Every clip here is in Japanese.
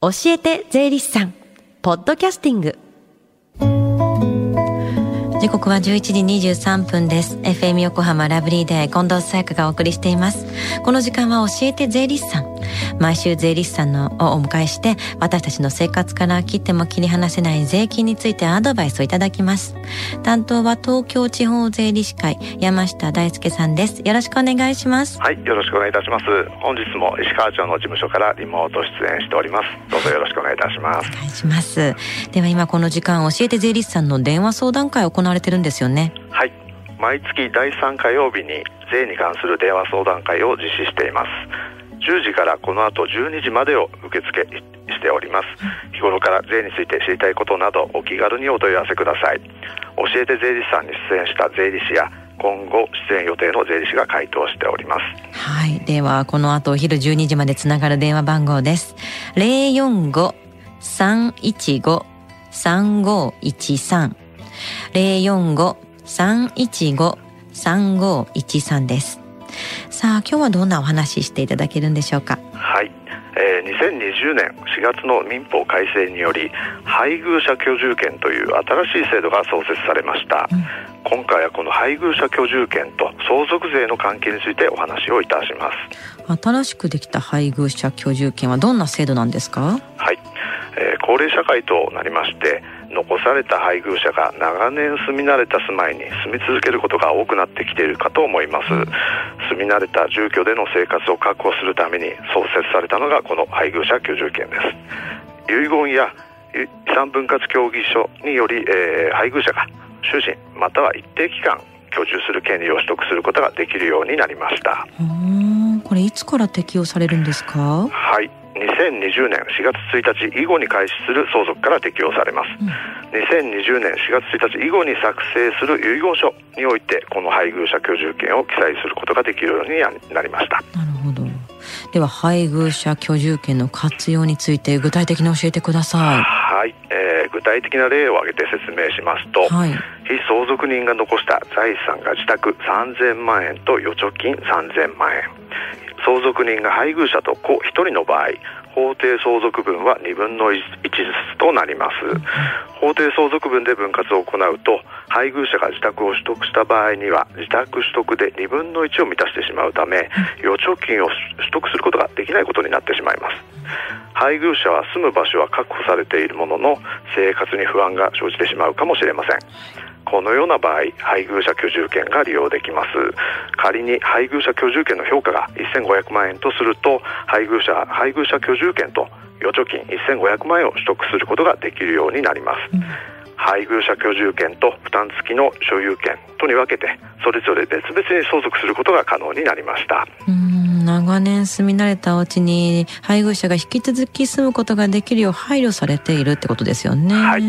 教えて税理士さん。ポッドキャスティング。時刻は11時23分です。FM 横浜ラブリーデー近藤沙耶香がお送りしています。この時間は教えて税理士さん。毎週税理士さんのをお迎えして私たちの生活から切っても切り離せない税金についてアドバイスをいただきます。担当は東京地方税理士会山下大輔さんです。よろしくお願いしますはいよろしくお願いいたします。本日も石川町の事務所からリモート出演しております。どうぞよろしくお願いいたします。お願いします。では今この時間教えて税理士さんの電話相談会を行われてるんですよね。はい。毎月第3火曜日に税に関する電話相談会を実施しています10時からこの後12時までを受付しております。日頃から税について知りたいことなどお気軽にお問い合わせください。教えて税理士さんに出演した税理士や今後出演予定の税理士が回答しております。はい。ではこの後お昼12時までつながる電話番号です。045-315-3513 045-315-3513です。さあ今日はどんなお話ししていただけるんでしょうか？はい、えー、2020年4月の民法改正により配偶者居住権という新しい制度が創設されました、うん、今回はこの配偶者居住権と相続税の関係についてお話をいたします。新しくできた配偶者居住権はどんな制度なんですか？はい、えー、高齢社会となりまして残された配偶者が長年住み慣れた住まいに住み続けることが多くなってきているかと思います。住み慣れた住居での生活を確保するために創設されたのがこの配偶者居住権です。遺言や遺産分割協議書により、えー、配偶者が終身または一定期間居住する権利を取得することができるようになりました。これいつから適用されるんですか？はい2020年4月1日以後に開始する相続から適用されます、うん、2020年4月1日以後に作成する遺言書においてこの配偶者居住権を記載することができるようになりました。なるほどでは配偶者居住権の活用について具体的に教えてください。はい、えー、具体的な例を挙げて説明しますと、はい、非相続人が残した財産が自宅3000万円と預貯金3000万円。相続人が配偶者と子1人の場合法定相続分は2分の1ずつとなります。法定相続分で分割を行うと配偶者が自宅を取得した場合には自宅取得で2分の1を満たしてしまうため預貯金を取得することができないことになってしまいます。配偶者は住む場所は確保されているものの生活に不安が生じてしまうかもしれませんこのような場合配偶者居住権が利用できます。仮に配偶者居住権の評価が1500万円とすると配偶者配偶者居住権と預貯金1500万円を取得することができるようになります、うん、配偶者居住権と負担付きの所有権とに分けてそれぞれ別々に相続することが可能になりました長年住み慣れたお家に配偶者が引き続き住むことができるよう配慮されているってことですよね、はい、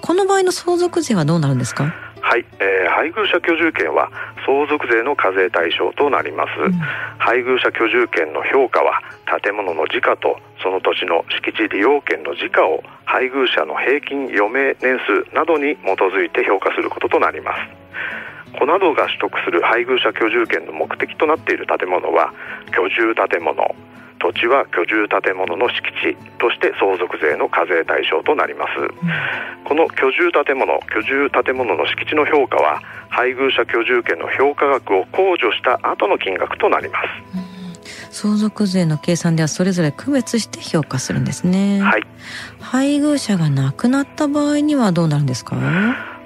この場合の相続税はどうなるんですか？はい、えー、配偶者居住権は相続税の課税対象となります、うん、配偶者居住権の評価は建物の時価とその土地の敷地利用権の時価を配偶者の平均余命年数などに基づいて評価することとなります子などが取得する配偶者居住権の目的となっている建物は居住建物土地は居住建物の敷地として相続税の課税対象となります、うん、この居住建物居住建物の敷地の評価は配偶者居住権の評価額を控除した後の金額となります、うん相続税の計算ではそれぞれ区別して評価するんですね。はい。配偶者が亡くなった場合にはどうなるんですか？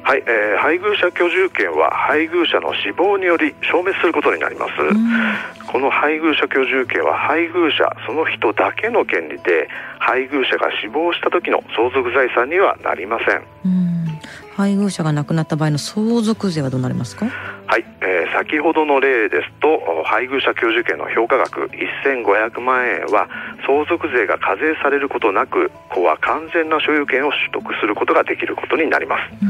はい、えー、配偶者居住権は配偶者の死亡により消滅することになります、この配偶者居住権は配偶者その人だけの権利で配偶者が死亡した時の相続財産にはなりません。配偶者が亡くなった場合の相続税はどうなりますか？はい、えー、先ほどの例ですと配偶者居住権の評価額1500万円は相続税が課税されることなく子は完全な所有権を取得することができることになります、うん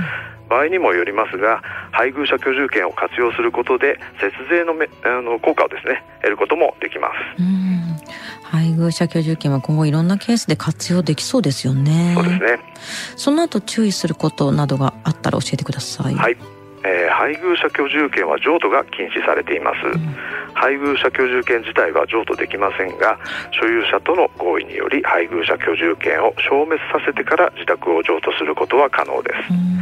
場合にもよりますが配偶者居住権を活用することで節税のめあの効果をですね得ることもできます。配偶者居住権は今後いろんなケースで活用できそうですよね。そうですね。その後注意することなどがあったら教えてください。はい、えー、配偶者居住権は譲渡が禁止されています、うん。配偶者居住権自体は譲渡できませんが所有者との合意により配偶者居住権を消滅させてから自宅を譲渡することは可能です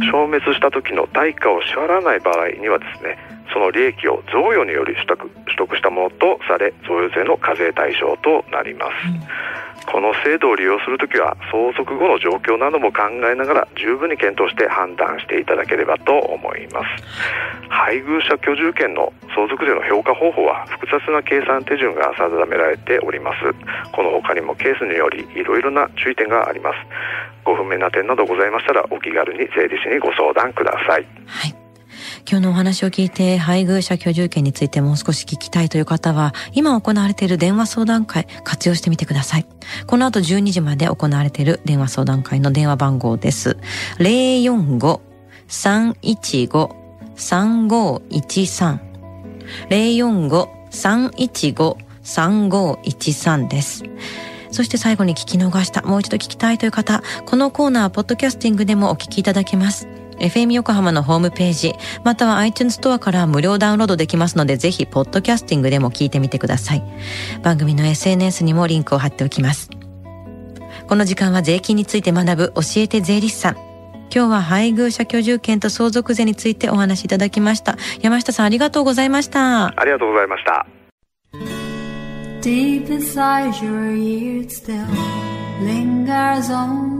消滅した時の代価を支払わない場合にはですねその利益を贈与により取得取得したものとされ贈与税の課税対象となります、うん。この制度を利用するときは相続後の状況なども考えながら十分に検討して判断していただければと思います。配偶者居住権の相続税の評価方法は複雑な計算手順が定められております。この他にもケースによりいろいろな注意点があります。ご不明な点などございましたらお気軽に税理士にご相談ください、はい今日のお話を聞いて配偶者居住権についてもう少し聞きたいという方は、今行われている電話相談会活用してみてください。この後12時まで行われている電話相談会の電話番号です。045-315-3513 045-315-3513です。そして最後に聞き逃した、もう一度聞きたいという方、このコーナー、ポッドキャスティングでもお聞きいただけます。FM 横浜のホームページ、または iTunes ストアから無料ダウンロードできますので、ぜひ、ポッドキャスティングでも聞いてみてください。番組の SNS にもリンクを貼っておきます。この時間は税金について学ぶ教えて税理士さん。今日は配偶者居住権と相続税についてお話しいただきました。山下さんありがとうございました。ありがとうございました。Deep inside your ears still lingers on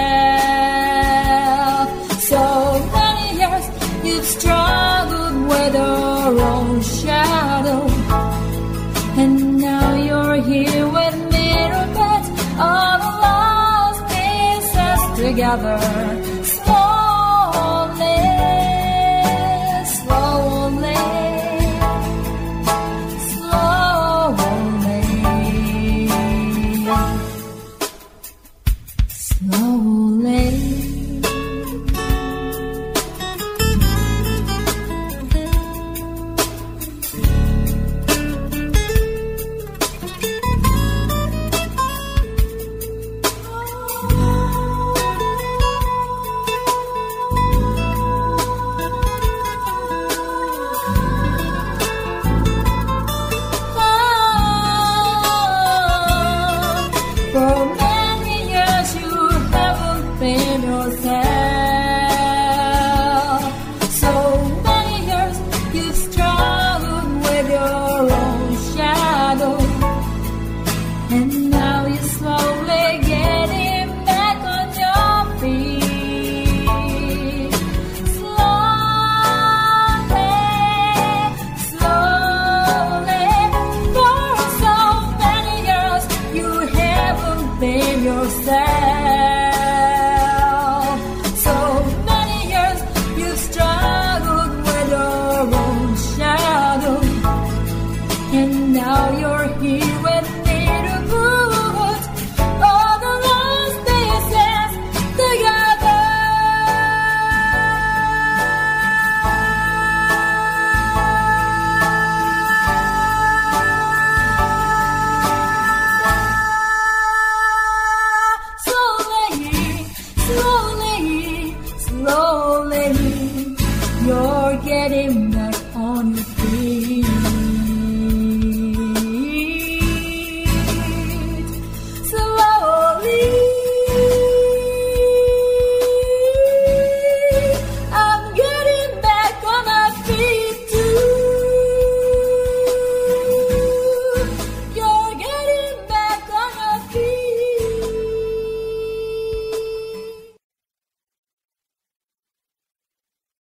another. from